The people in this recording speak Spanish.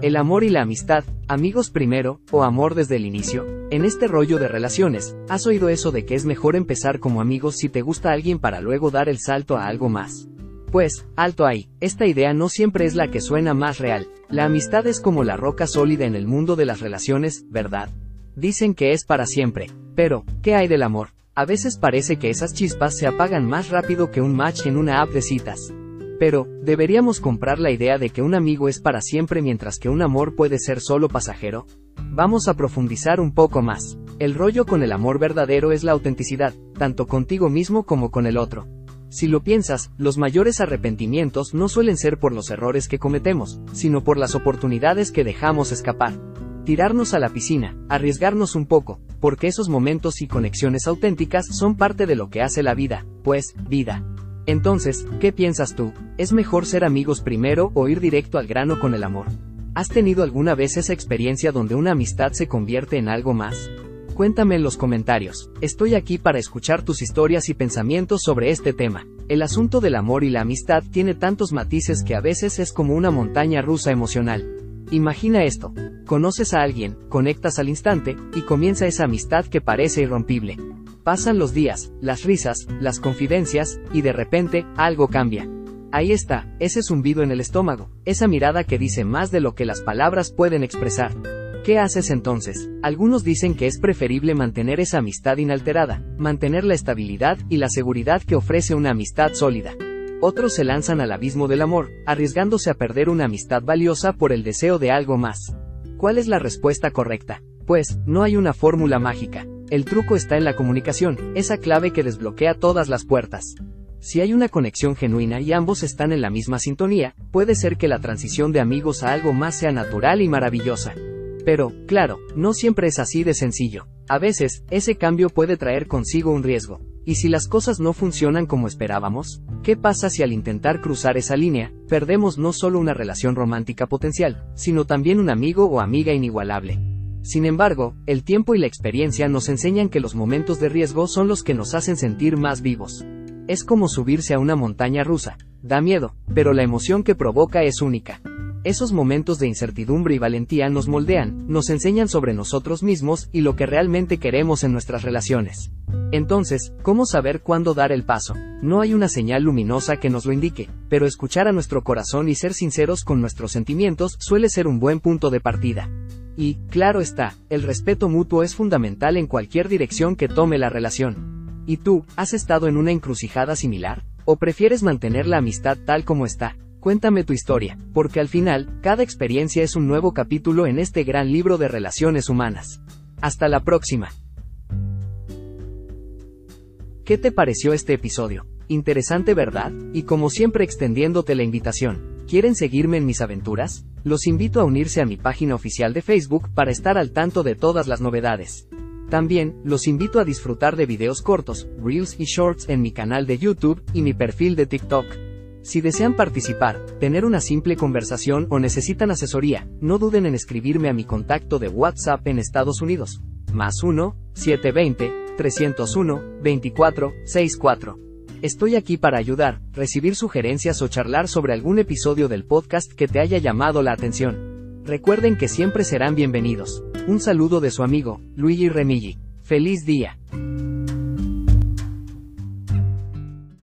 El amor y la amistad, amigos primero, o amor desde el inicio. En este rollo de relaciones, ¿has oído eso de que es mejor empezar como amigos si te gusta alguien para luego dar el salto a algo más? Pues, alto ahí, esta idea no siempre es la que suena más real. La amistad es como la roca sólida en el mundo de las relaciones, ¿verdad? Dicen que es para siempre. Pero, ¿qué hay del amor? A veces parece que esas chispas se apagan más rápido que un match en una app de citas. Pero, ¿deberíamos comprar la idea de que un amigo es para siempre mientras que un amor puede ser solo pasajero? Vamos a profundizar un poco más. El rollo con el amor verdadero es la autenticidad, tanto contigo mismo como con el otro. Si lo piensas, los mayores arrepentimientos no suelen ser por los errores que cometemos, sino por las oportunidades que dejamos escapar. Tirarnos a la piscina, arriesgarnos un poco, porque esos momentos y conexiones auténticas son parte de lo que hace la vida, pues, vida. Entonces, ¿qué piensas tú? ¿Es mejor ser amigos primero o ir directo al grano con el amor? ¿Has tenido alguna vez esa experiencia donde una amistad se convierte en algo más? Cuéntame en los comentarios. Estoy aquí para escuchar tus historias y pensamientos sobre este tema. El asunto del amor y la amistad tiene tantos matices que a veces es como una montaña rusa emocional. Imagina esto. Conoces a alguien, conectas al instante, y comienza esa amistad que parece irrompible. Pasan los días, las risas, las confidencias, y de repente, algo cambia. Ahí está, ese zumbido en el estómago, esa mirada que dice más de lo que las palabras pueden expresar. ¿Qué haces entonces? Algunos dicen que es preferible mantener esa amistad inalterada, mantener la estabilidad y la seguridad que ofrece una amistad sólida. Otros se lanzan al abismo del amor, arriesgándose a perder una amistad valiosa por el deseo de algo más. ¿Cuál es la respuesta correcta? Pues, no hay una fórmula mágica. El truco está en la comunicación, esa clave que desbloquea todas las puertas. Si hay una conexión genuina y ambos están en la misma sintonía, puede ser que la transición de amigos a algo más sea natural y maravillosa. Pero, claro, no siempre es así de sencillo. A veces, ese cambio puede traer consigo un riesgo. ¿Y si las cosas no funcionan como esperábamos? ¿Qué pasa si al intentar cruzar esa línea, perdemos no solo una relación romántica potencial, sino también un amigo o amiga inigualable? Sin embargo, el tiempo y la experiencia nos enseñan que los momentos de riesgo son los que nos hacen sentir más vivos. Es como subirse a una montaña rusa. Da miedo, pero la emoción que provoca es única. Esos momentos de incertidumbre y valentía nos moldean, nos enseñan sobre nosotros mismos y lo que realmente queremos en nuestras relaciones. Entonces, ¿cómo saber cuándo dar el paso? No hay una señal luminosa que nos lo indique, pero escuchar a nuestro corazón y ser sinceros con nuestros sentimientos suele ser un buen punto de partida. Y, claro está, el respeto mutuo es fundamental en cualquier dirección que tome la relación. ¿Y tú, has estado en una encrucijada similar? ¿O prefieres mantener la amistad tal como está? Cuéntame tu historia, porque al final, cada experiencia es un nuevo capítulo en este gran libro de relaciones humanas. Hasta la próxima. ¿Qué te pareció este episodio? Interesante, ¿verdad? Y como siempre extendiéndote la invitación. ¿Quieren seguirme en mis aventuras? Los invito a unirse a mi página oficial de Facebook para estar al tanto de todas las novedades. También, los invito a disfrutar de videos cortos, reels y shorts en mi canal de YouTube y mi perfil de TikTok. Si desean participar, tener una simple conversación o necesitan asesoría, no duden en escribirme a mi contacto de WhatsApp en Estados Unidos. Más 1, 720, 301, 24, 64. Estoy aquí para ayudar, recibir sugerencias o charlar sobre algún episodio del podcast que te haya llamado la atención. Recuerden que siempre serán bienvenidos. Un saludo de su amigo, Luigi Remigi. ¡Feliz día!